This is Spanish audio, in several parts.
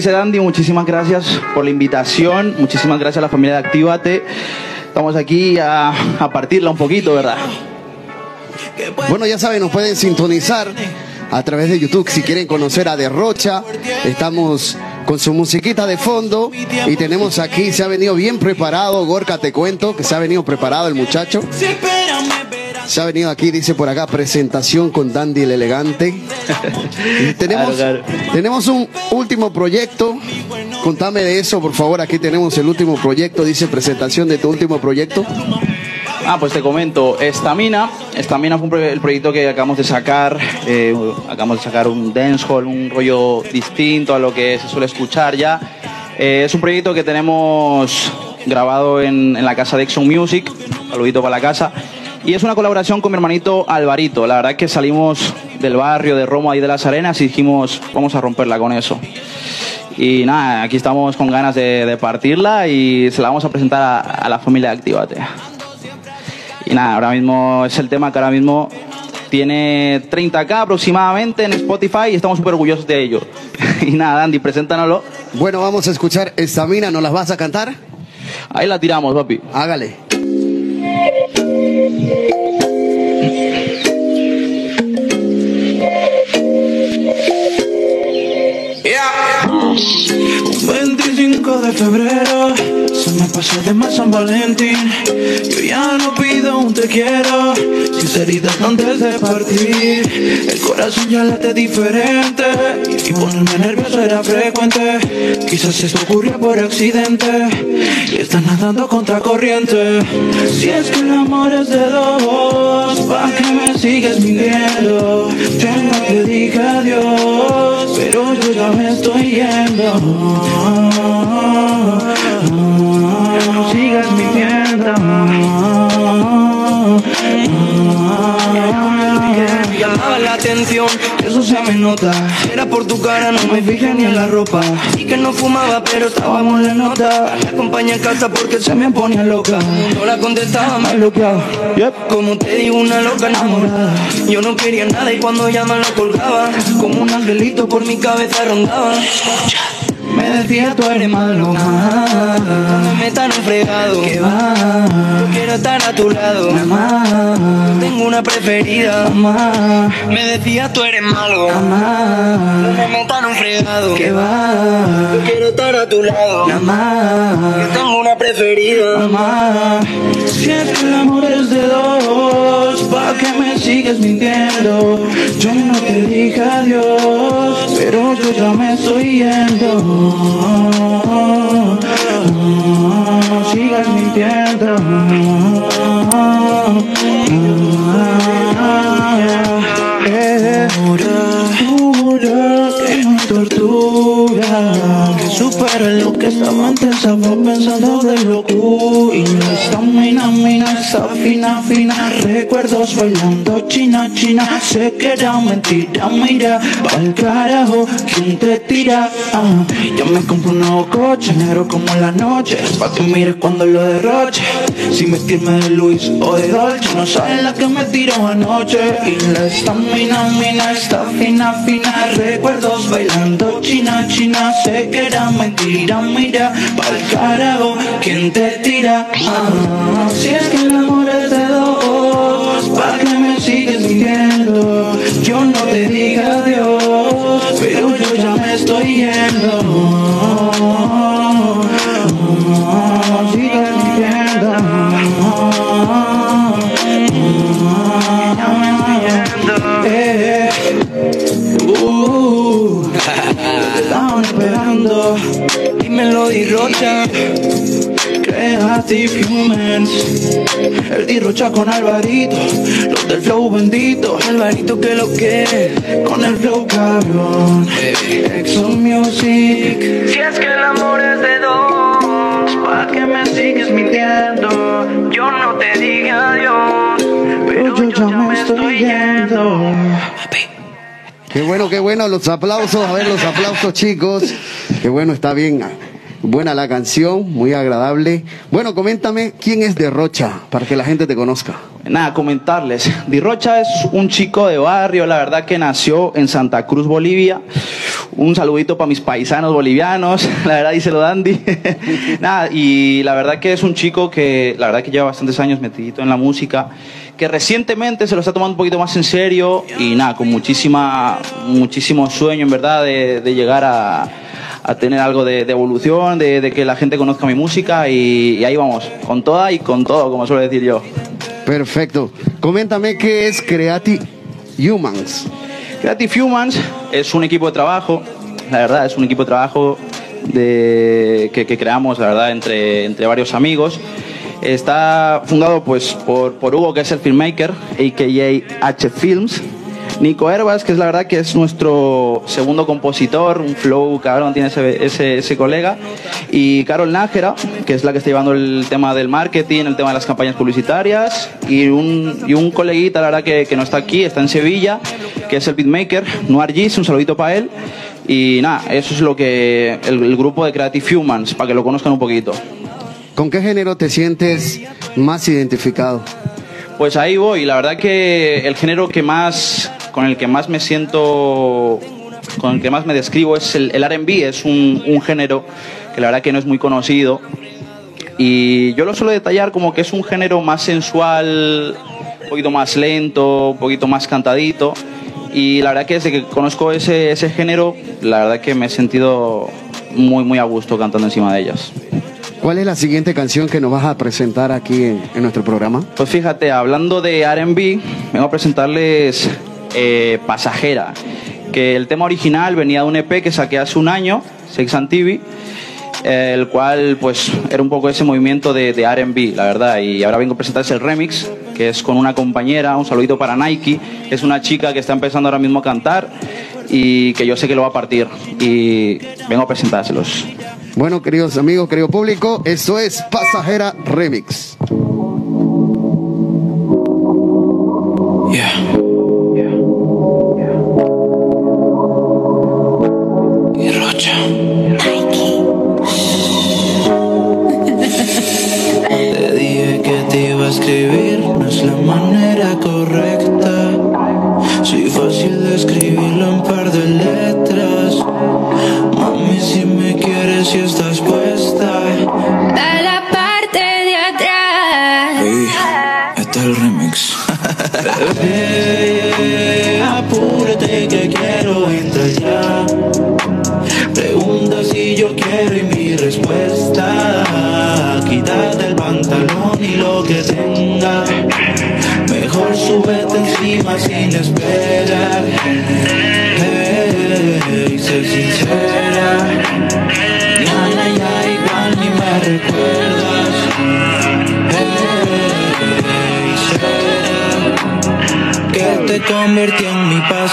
Dice Dandy, muchísimas gracias por la invitación, muchísimas gracias a la familia de Actívate. Estamos aquí a, a partirla un poquito, ¿verdad? Bueno, ya saben, nos pueden sintonizar a través de YouTube si quieren conocer a Derrocha. Estamos con su musiquita de fondo y tenemos aquí, se ha venido bien preparado, Gorka te cuento, que se ha venido preparado el muchacho. Se ha venido aquí, dice por acá, presentación con Dandy el Elegante. Y tenemos, Claro, tenemos un último proyecto. Contame de eso, por favor. Aquí tenemos el último proyecto. Dice presentación de tu último proyecto. Ah, pues te comento, Estamina, Estamina fue el proyecto que acabamos de sacar, eh, acabamos de sacar un dancehall, un rollo distinto a lo que se suele escuchar ya. Eh, es un proyecto que tenemos grabado en, en la casa de Exxon Music, saludito para la casa, y es una colaboración con mi hermanito Alvarito. La verdad es que salimos del barrio de Roma y de las Arenas y dijimos, vamos a romperla con eso. Y nada, aquí estamos con ganas de, de partirla y se la vamos a presentar a, a la familia de Actívate. Y nada, ahora mismo es el tema que ahora mismo tiene 30k aproximadamente en Spotify y estamos súper orgullosos de ello. y nada, Andy, preséntanoslo. Bueno, vamos a escuchar esta mina. ¿Nos las vas a cantar? Ahí la tiramos, papi. Hágale. Un 25 de febrero se me pasó de más San Valentín. Yo ya no un te quiero, sinceridad antes de partir. El corazón ya late diferente y ponerme nervioso era frecuente. Quizás esto ocurrió por accidente y estás nadando contra corriente. Si es que el amor es de dos, ¿pa' qué me sigues mintiendo? Yo no te adiós, pero yo ya me estoy yendo. No sigas mintiendo. Llamaba la atención, eso se me nota. Era por tu cara, no me fijé ni en la ropa. Y que no fumaba, pero estábamos en la nota. Me acompaña en casa porque se me ponía loca. No la contestaba, me bloqueaba. Como te digo, una loca enamorada. Yo no quería nada y cuando llaman lo colgaba. Como un angelito por mi cabeza rondaba. Me decía tú eres malo. No me un fregado. Que va. Yo quiero estar a tu lado. Mamá. Tengo una preferida. Mamá. Me decía tú eres malo. Mamá. No me un fregado. Que va. Yo quiero estar a tu lado. Mamá. Yo tengo una preferida. Mamá. Si es que el amor es de dos, ¿pa' qué me sigues mintiendo? Yo no te dije adiós, pero yo ya me estoy yendo. Sigas mintiendo. Eh, Que supera lo que esta mente estaba pensando de locura Y no está mina, mina, está fina, fina. Recuerdos bailando china, china. Sé que era mentira, mira Pa'l carajo, ¿quién te tira? Ah, yo me compro un nuevo coche Negro como la noche. Pa' que mires cuando lo derroche. Sin vestirme de Luis o de Dolce No sabes la que me tiró anoche. Y la estamina, mina, está fina, fina. Recuerdos bailando china, china. Sé que mentira, mira Pa'l carajo, ¿quién te tira? Ah, si es que el amor es de dos ¿Pa' qué me sigues mintiendo? Yo no te dije adiós Pero yo ya me estoy yendo Rocha Creative Humans El di Rocha con Alvarito Los del flow bendito. Alvarito que lo que Con el flow cabrón. Exxon Music. Si es que el amor es de dos ¿Pa' qué me sigues mintiendo? Yo no te dije adiós Pero yo ya me estoy yendo. Qué bueno, qué bueno, los aplausos, a ver los aplausos chicos. Qué bueno, está bien. Buena la canción, muy agradable. Bueno, coméntame quién es de Rocha, para que la gente te conozca. Nada, comentarles. Di Rocha es un chico de barrio, la verdad que nació en Santa Cruz, Bolivia. Un saludito para mis paisanos bolivianos, la verdad, díselo Dandy. Nada, y la verdad que es un chico que, la verdad que lleva bastantes años metidito en la música, que recientemente se lo está tomando un poquito más en serio y nada, con muchísima, muchísimo sueño en verdad de llegar a, a tener algo de, de evolución, de, de, que la gente conozca mi música y, y ahí vamos, con toda y con todo, como suelo decir yo. Perfecto. Coméntame qué es Creative Humans. Creative Humans es un equipo de trabajo, la verdad, es un equipo de trabajo de, que, que creamos, la verdad, entre, entre varios amigos. Está fundado pues por, por Hugo, que es el filmmaker, a.k.a. H Films. Nico Herbas, que es la verdad que es nuestro segundo compositor, un flow cabrón tiene ese, ese, ese, colega. Y Carol Nájera, que es la que está llevando el tema del marketing, el tema de las campañas publicitarias. Y un, y un coleguita, la verdad que, que no está aquí, está en Sevilla, que es el beatmaker, Noir Gis, un saludito para él. Y nada, eso es lo que el, el grupo de Creative Humans, para que lo conozcan un poquito. ¿Con qué género te sientes más identificado? Pues ahí voy. La verdad que el género que más, con el que más me siento, con el que más me describo es el, el R&B. Es un, un género que la verdad que no es muy conocido. Y yo lo suelo detallar como que es un género más sensual, un poquito más lento, un poquito más cantadito. Y la verdad que desde que conozco ese, ese género, la verdad que me he sentido muy, muy a gusto cantando encima de ellas. ¿Cuál es la siguiente canción que nos vas a presentar aquí en, en nuestro programa? Pues fíjate, hablando de RB, vengo a presentarles eh, Pasajera, que el tema original venía de un EP que saqué hace un año, Sex and TV, eh, el cual pues era un poco ese movimiento de, de RB, la verdad, y ahora vengo a presentarles el remix, que es con una compañera, un saludito para Nike, es una chica que está empezando ahora mismo a cantar y que yo sé que lo va a partir, y vengo a presentárselos. Bueno, queridos amigos, querido público, eso es Pasajera Remix.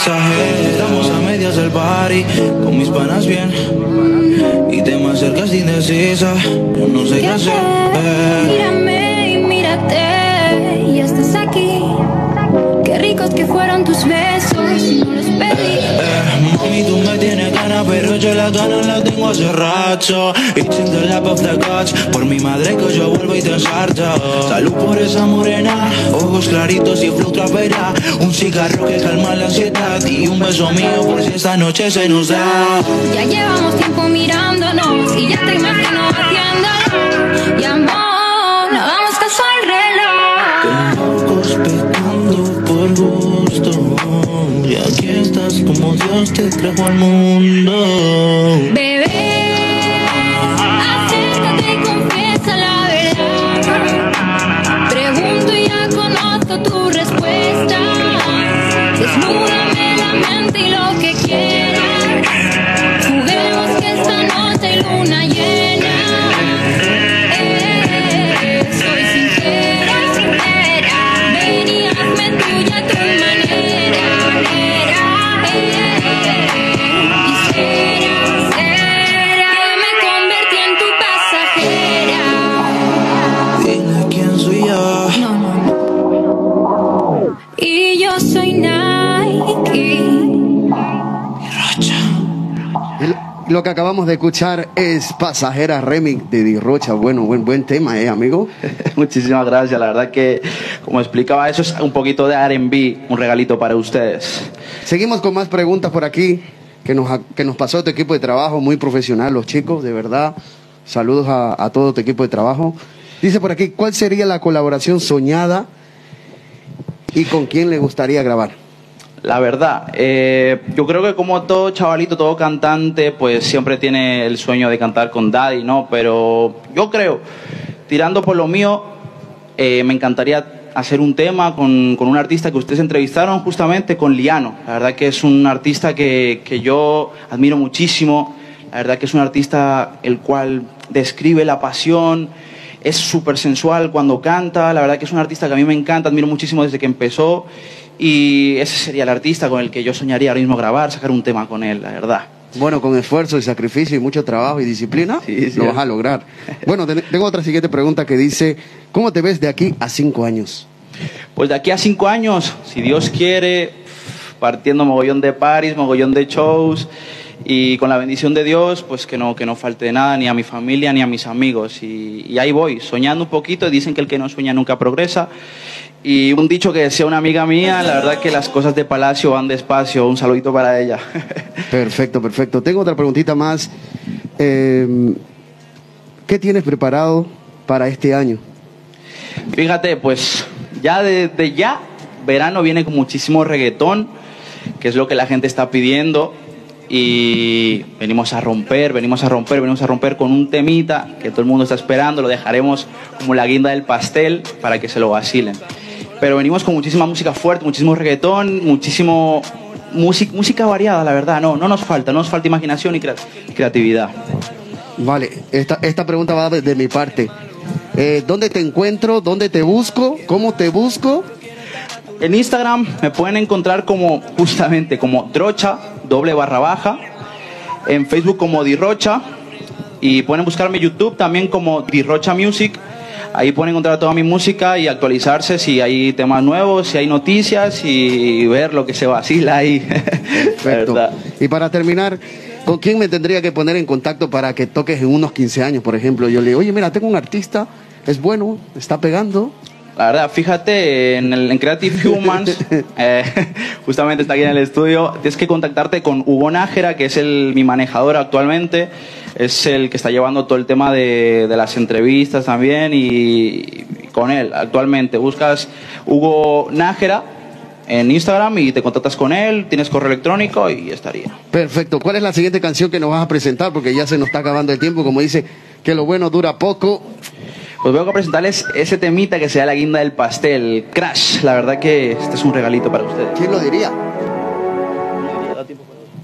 Estamos a medias del party, con mis panas bien. Y te me acercas indecisa, yo no sé qué hacer. Mírame y mírate, ya estás aquí. Qué ricos que fueron tus besos. Mami, tú me tienes ganas, pero yo las ganas las tengo hace rato. It's the lap of the gods, por mi madre que yo vuelvo y te ensarto. Salud por esa morena, ojos claritos y flow trapera. Un cigarro que calma la ansiedad y un beso mío por si esta noche se nos da. Ya llevamos tiempo mirándonos y ya te imagino haciéndolo. Dios te trajo al mundo. Lo- que acabamos de escuchar es Pasajera Remix de Di Rocha. Bueno, buen, buen tema, ¿eh, amigo? Muchísimas gracias, la verdad que, como explicaba, eso es un poquito de R&B, un regalito para ustedes. Seguimos con más preguntas por aquí. que nos, que nos pasó tu equipo de trabajo, muy profesional, los chicos, de verdad. Saludos a, a todo tu equipo de trabajo. Dice por aquí, ¿cuál sería la colaboración soñada y con quién le gustaría grabar? La verdad, eh, yo creo que como todo chavalito, todo cantante, pues siempre tiene el sueño de cantar con Daddy, ¿no? Pero yo creo, tirando por lo mío, eh, me encantaría hacer un tema con, con un artista que ustedes entrevistaron justamente, con Liano. La verdad que es un artista que, que yo admiro muchísimo. La verdad que es un artista el cual describe la pasión, es súper sensual cuando canta. La verdad que es un artista que a mí me encanta, admiro muchísimo desde que empezó. Y ese sería el artista con el que yo soñaría ahora mismo grabar, sacar un tema con él, la verdad. Bueno, con esfuerzo y sacrificio y mucho trabajo y disciplina, Sí, sí. lo vas a lograr. Bueno, ten- tengo otra siguiente pregunta que dice, ¿cómo te ves de aquí a cinco años? Pues de aquí a cinco años, si Dios quiere, partiendo mogollón de paris, mogollón de shows y con la bendición de Dios, pues que no, que no falte nada ni a mi familia ni a mis amigos. Y, y ahí voy, soñando un poquito. Dicen que el que no sueña nunca progresa. Y un dicho que decía una amiga mía, la verdad que las cosas de palacio van despacio. Un saludito para ella. Perfecto, perfecto. Tengo otra preguntita más. Eh, ¿Qué tienes preparado para este año? Fíjate, pues ya desde ya, verano viene con muchísimo reggaetón, que es lo que la gente está pidiendo. Y venimos a romper, venimos a romper, venimos a romper con un temita que todo el mundo está esperando. Lo dejaremos como la guinda del pastel para que se lo vacilen. Pero venimos con muchísima música fuerte, muchísimo reggaetón, muchísimo música, música variada, la verdad. No, no nos falta, no nos falta imaginación y crea- creatividad. Vale, esta, esta pregunta va de, de mi parte. Eh, ¿Dónde te encuentro? ¿Dónde te busco? ¿Cómo te busco? En Instagram me pueden encontrar como justamente como Drocha, doble barra baja. En Facebook como Dirrocha. Y pueden buscarme en YouTube también como Dirrocha Music. Ahí pueden encontrar toda mi música y actualizarse si hay temas nuevos, si hay noticias y ver lo que se vacila ahí. Perfecto. Y para terminar, ¿con quién me tendría que poner en contacto para que toques en unos 15 años, por ejemplo? Yo le digo, oye, mira, tengo un artista, es bueno, está pegando. La verdad, fíjate, en, el, en Creative Humans, eh, justamente está aquí en el estudio, tienes que contactarte con Hugo Nájera, que es el, mi manejador actualmente, es el que está llevando todo el tema de, de las entrevistas también y, y con él actualmente. Buscas Hugo Nájera en Instagram y te contactas con él, tienes correo electrónico y estaría. Perfecto. ¿Cuál es la siguiente canción que nos vas a presentar? Porque ya se nos está acabando el tiempo, como dice, que lo bueno dura poco. Pues vengo a presentarles ese temita que sea la guinda del pastel, Crash. La verdad que este es un regalito para ustedes. ¿Quién lo diría?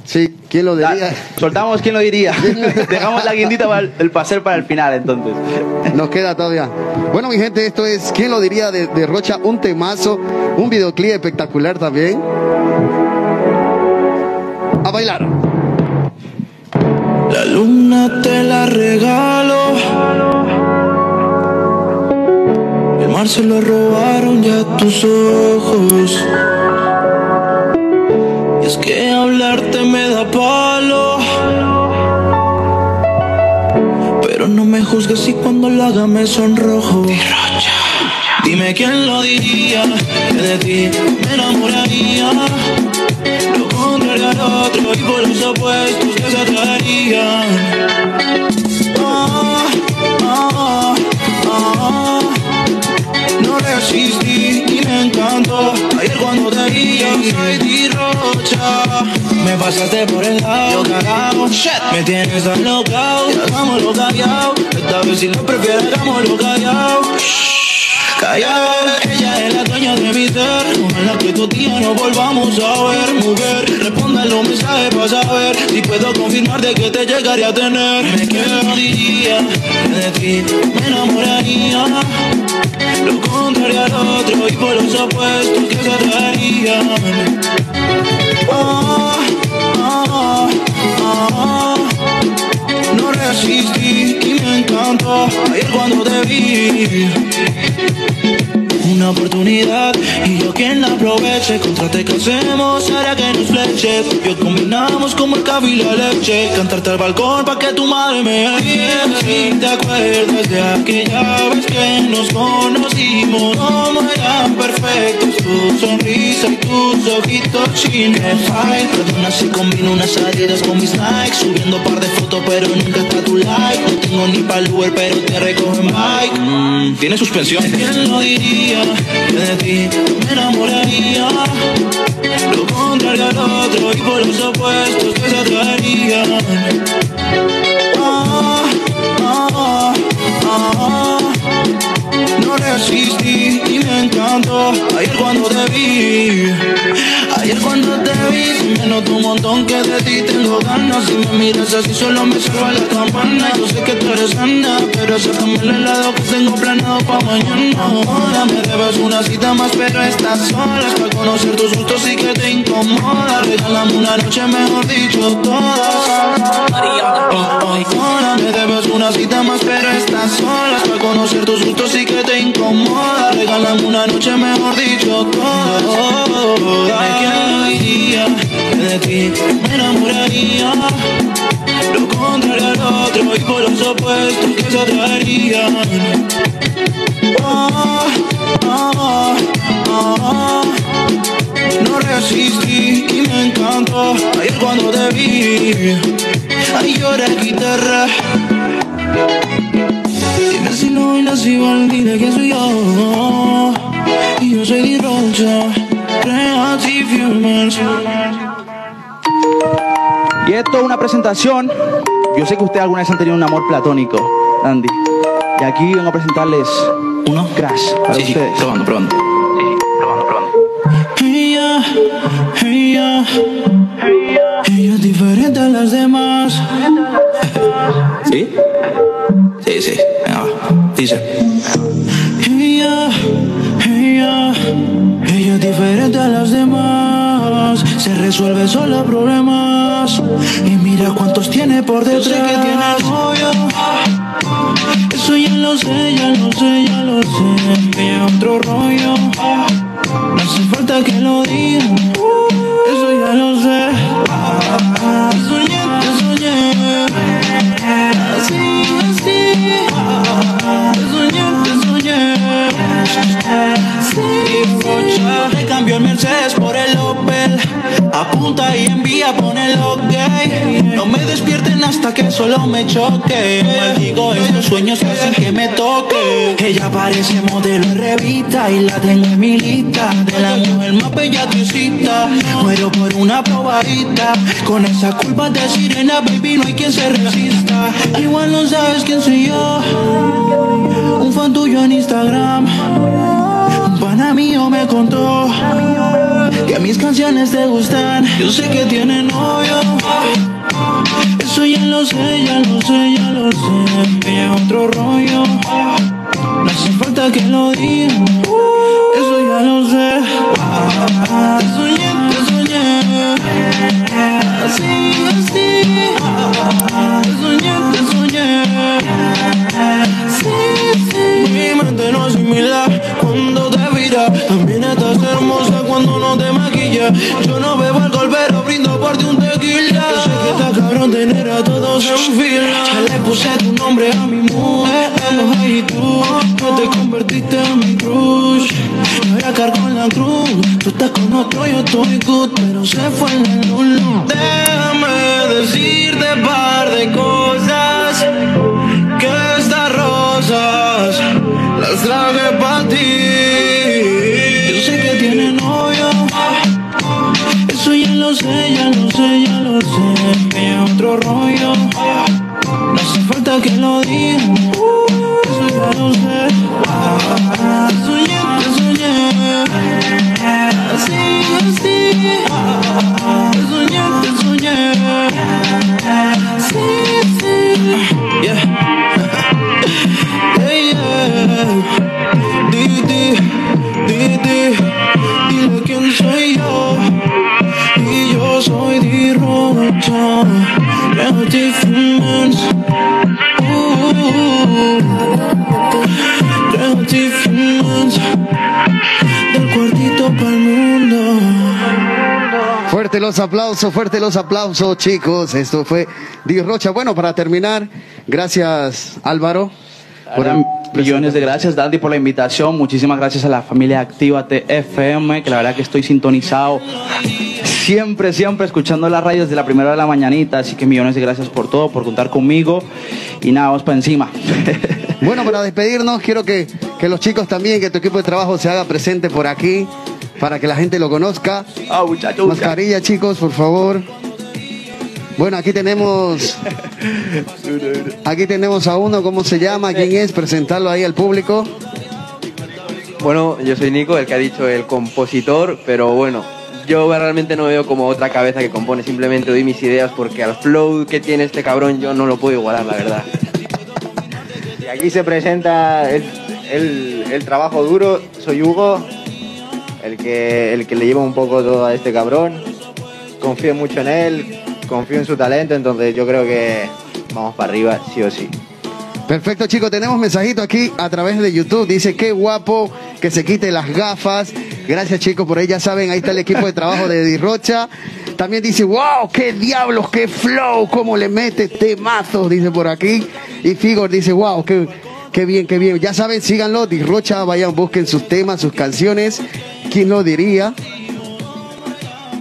Sí, ¿quién lo diría? soltamos, ¿quién lo diría? Dejamos la guindita para el, el pastel para el final, entonces. Nos queda todavía. Bueno, mi gente, esto es, ¿quién lo diría de, de Rocha? Un temazo, un videoclip espectacular también. A bailar. La luna te la regalo. El mar se lo robaron ya tus ojos. Y es que hablarte me da palo. Pero no me juzgues si cuando lo haga me sonrojo. Dime quién lo diría, que de ti me enamoraría. Lo contrario al otro y por los opuestos que se atraerían. No resistí y me encantó. Ayer cuando te vi yo soy Dirrocha Me pasaste por el lado, cagao Me tienes tan locao hagámoslo callao Esta vez si lo prefieres hagámoslo callao Callao, ella es la dueña de mi ser. Ojalá que tu día no volvamos a ver. Mujer, responda los mensajes para saber. Si puedo confirmar de que te llegaré a tener. Me quedo diría que de ti me enamoraría lo contrario al otro y por los opuestos que se atraerían. Ah, ah, ah. No resistí y me encantó ayer cuando te vi. Una oportunidad y yo quien la aproveche. Contrate que hacemos hará que nos fleche. Yo combinamos como el café y la leche. Cantarte al balcón pa' que tu madre me oiga. Si te acuerdas de aquella vez que nos conocimos, como eran perfectos tu sonrisa y tus ojitos chinos. Ay, perdona si combino unas adidas con mis likes. Subiendo par de fotos, pero nunca está tu like. No tengo ni pa'l Uber, pero te recojo en bike. Mm, tiene suspensión. ¿Quién lo diría? De ti me enamoraría. Lo contrario al otro y por los opuestos que se atraerían. Ah, ah, ah. No resistí y me encantó ayer cuando te vi. Ayer cuando te notó un montón que de ti tengo ganas. Si me miras así, solo me salva la campana. Yo sé que tú eres sana, pero acéptame el helado que tengo planeado pa' mañana. Ahora me debes una cita más, pero estás sola. Para conocer tus gustos y que te incomoda. Regálame una noche, mejor dicho, todas. Ahora me debes una cita más, pero estás sola. Para conocer tus gustos y que te incomoda. Regálame una noche, mejor dicho, todas. Dime de ti me enamoraría. Lo contrario al otro y por los opuestos que se atraerían. Ah, ah, ah. No resistí y me encantó ayer cuando te vi. Ay, lloré guitarra. Dime si no bailas igual, dile que soy yo. Y yo soy Di Rocha, Creative Humans. Y esto es una presentación. Yo sé que ustedes alguna vez han tenido un amor platónico, Andy. Y aquí vengo a presentarles ¿Uno? Crash para Sí, sí, ustedes. probando, probando. Ella, ella, ella es diferente a las demás. ¿Sí? Sí, sí. Venga, va. Dice. Ella, ella, ella es diferente a las demás. Se resuelve sola problemas. Y mira cuántos tiene por detrás. Yo sé que tiene novio. Eso ya lo sé, ya lo sé, ya lo sé. Que es otro rollo. No hace falta que lo diga. Eso ya lo sé. Apunta y envía, pone el ok. No me despierten hasta que solo me choque. Maldigo estos sueños hacen que me toque. Ella parece modelo en revista y la tengo en mi lista. De la mujer más bella exista. Muero por una probadita. Con esa culpa de sirena, baby, no hay quien se resista. Igual no sabes quién soy yo. Un fan tuyo en Instagram. Un pana mío me contó que mis canciones te gustan. Yo sé que tiene novio. Eso ya lo sé, ya lo sé, ya lo sé. Que es otro rollo. No hace falta que lo diga. Eso ya lo sé. Te soñé, te soñé. Así, así. Te soñé, te soñé. Sí, sí. Mi mente no asimila cuando te mira. También estás hermosa Yo no bebo alcohol, pero brindo por ti un tequila. Yo sé que está cabrón tener a todos en fila. Ya le puse tu nombre a mi mujer. Y tú no te convertiste en mi crush. Y ahora cargo en la cruz. Tú estás con otro, yo estoy good, pero se fue la luz. Déjame decirte par de cosas que estas rosas las traje para ti. Sé. Que otro rollo. No hace falta que lo diga. Eso ya lo sé. Soñé, te soñé. Así, así. Soñé, te soñé. Fuerte los aplausos, fuerte los aplausos, chicos. Esto fue Di Rocha. Bueno, para terminar, gracias Álvaro. Por. Millones de gracias, Dandy, por la invitación. Muchísimas gracias a la familia Activa TFM, que la verdad que estoy sintonizado siempre, siempre escuchando las radios de la primera de la mañanita. Así que millones de gracias por todo, por contar conmigo. Y nada, vamos para encima. Bueno, para despedirnos, quiero que, que los chicos también, que tu equipo de trabajo se haga presente por aquí, para que la gente lo conozca. Ah, muchachos. Mascarilla, chicos, por favor. Bueno, aquí tenemos. Aquí tenemos a uno, ¿cómo se llama? ¿Quién es? Presentarlo ahí al público. Bueno, yo soy Nico, el que ha dicho el compositor, pero bueno, yo realmente no veo como otra cabeza que compone, simplemente doy mis ideas porque al flow que tiene este cabrón yo no lo puedo igualar, la verdad. Y aquí se presenta el, el- trabajo duro, soy Hugo, el que, el que le lleva un poco todo a este cabrón. Confío mucho en él, confío en su talento, entonces yo creo que vamos para arriba, sí o sí. Perfecto, chicos. Tenemos mensajito aquí a través de YouTube. Dice, qué guapo que se quite las gafas. Gracias, chicos, por ahí ya saben. Ahí está el equipo de trabajo de Dirrocha. También dice, wow, qué diablos, qué flow, cómo le mete temazos, dice por aquí. Y Figor dice, wow, qué, qué bien, qué bien. Ya saben, síganlo, Dirrocha, vayan, busquen sus temas, sus canciones. ¿Quién lo diría?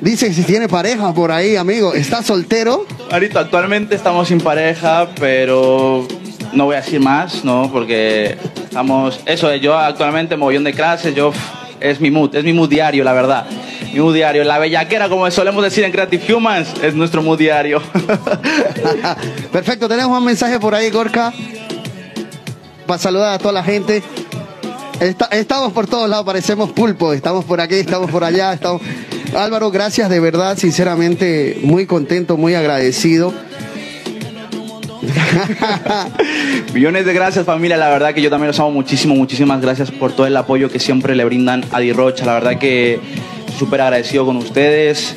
Dice si tiene pareja por ahí, amigo. ¿Está soltero? Marito, actualmente estamos sin pareja, pero no voy a decir más, ¿no? Porque estamos... Eso, yo actualmente mogollón de clases, yo... Es mi mood, es mi mood diario, la verdad. Mi mood diario. La bellaquera, como solemos decir en Creative Humans, es nuestro mood diario. Perfecto, tenemos un mensaje por ahí, Gorka. Para saludar a toda la gente. Esta- estamos por todos lados, parecemos pulpo. Estamos por aquí, estamos por allá. Estamos... Álvaro, gracias de verdad, sinceramente, muy contento, muy agradecido. Millones de gracias familia, la verdad que yo también los amo muchísimo, muchísimas gracias por todo el apoyo que siempre le brindan a Dirrocha, la verdad que súper agradecido con ustedes.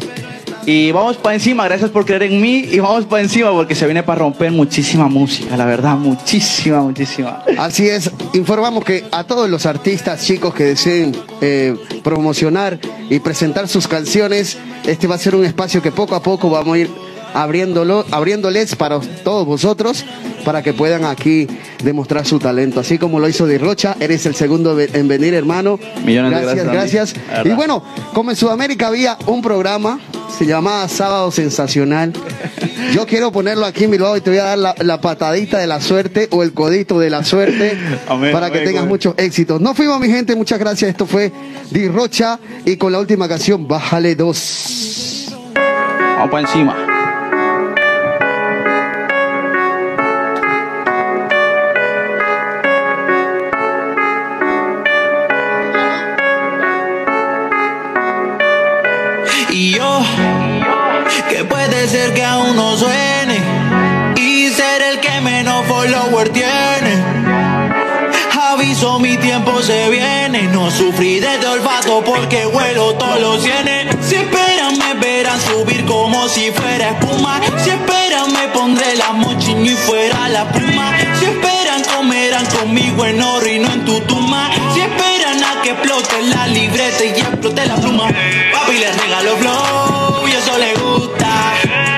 Y vamos para encima, gracias por creer en mí y vamos para encima porque se viene para romper muchísima música, la verdad, muchísima, muchísima. Así es, informamos que a todos los artistas chicos que deseen eh, promocionar y presentar sus canciones, este va a ser un espacio que poco a poco vamos a ir abriéndolo, abriéndoles para todos vosotros para que puedan aquí demostrar su talento. Así como lo hizo Di Rocha, eres el segundo en venir, hermano. Millones de gracias, gracias, Andy. gracias. Y bueno, como en Sudamérica había un programa, se llamaba Sábado Sensacional. Yo quiero ponerlo aquí, mi lado, y te voy a dar la, la patadita de la suerte o el codito de la suerte Amén, para que amén, tengas amén. muchos éxitos. Nos fuimos, mi gente, muchas gracias. Esto fue Di Rocha y con la última canción, Bájale dos. Vamos para encima. Si esperan, me verán subir como si fuera espuma. Si esperan, me pondré la mochila y fuera la pluma. Si esperan, comerán conmigo en oro y no en tu tumba. Si esperan a que explote la libreta y explote la pluma. Papi les regalo flow y eso le gusta.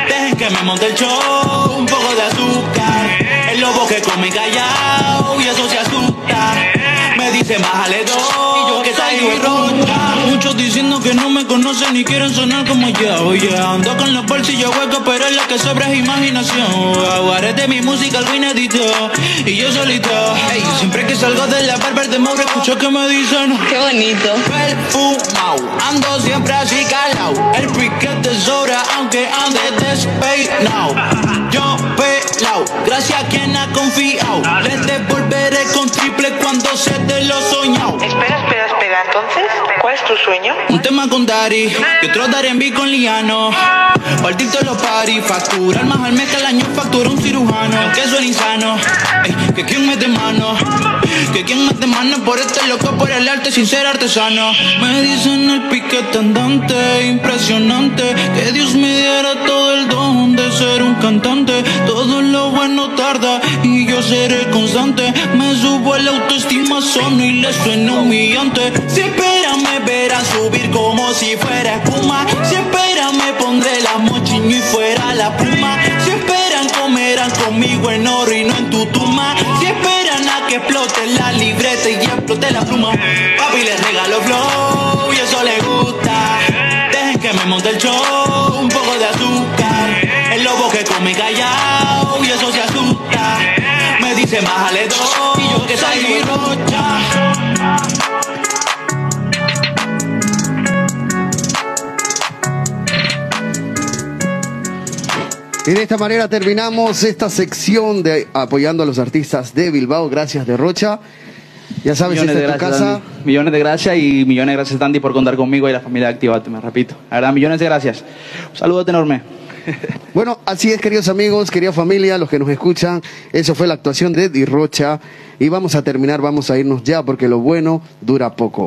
Dejen que me monte el show, un poco de azúcar. El lobo que come callado y eso se asusta. Me dicen bájale dos y yo que soy rocha. Diciendo que no me conocen ni quieren sonar como yo. Oye, ando con los bolsillos huecos, pero lo que sobra es imaginación. Aguaré de mi música algo inédito y yo solito. Ey, siempre que salgo de la barber de Mauro escucho que me dicen. Qué bonito. Perfumao, ando siempre así calao. El piquete sobra aunque ande despeinado. Yo pelao, gracias a quien ha confiado. Es tu sueño? Un tema con Dari, y otro con Liano. Partir todos los paris, facturar más al mes que al año factura un cirujano. Que suena insano, ey, que quien mete mano, que quien mete mano por este loco, por el arte sin ser artesano. Me dicen el piquete andante, impresionante. Que Dios me diera todo el don de ser un cantante. Todo lo bueno tarda y yo seré constante. Me subo el autoestima sono y le suena humillante. Si esperan me verán subir como si fuera espuma. Si esperan me pondré la mochiño y fuera la pluma. Si esperan, comerán conmigo en oro y no en tu tumba. Si esperan a que explote la libreta y explote la pluma. Papi les regalo flow y eso le gusta. Dejen que me monte el show, un poco de azúcar. El lobo que come callado y eso se asusta. Me dice bájale dos y yo que soy rocha. Y de esta manera terminamos esta sección de apoyando a los artistas de Bilbao. Gracias de Rocha. Ya sabes, Millones esta de es tu gracias, casa. Millones de gracias y millones de gracias, Dandy, por contar conmigo y la familia de Activate, me repito. La verdad, millones de gracias. Un saludote enorme. Bueno, así es, queridos amigos, querida familia, los que nos escuchan. Eso fue la actuación de Eddie Rocha. Y vamos a terminar, vamos a irnos ya porque lo bueno dura poco.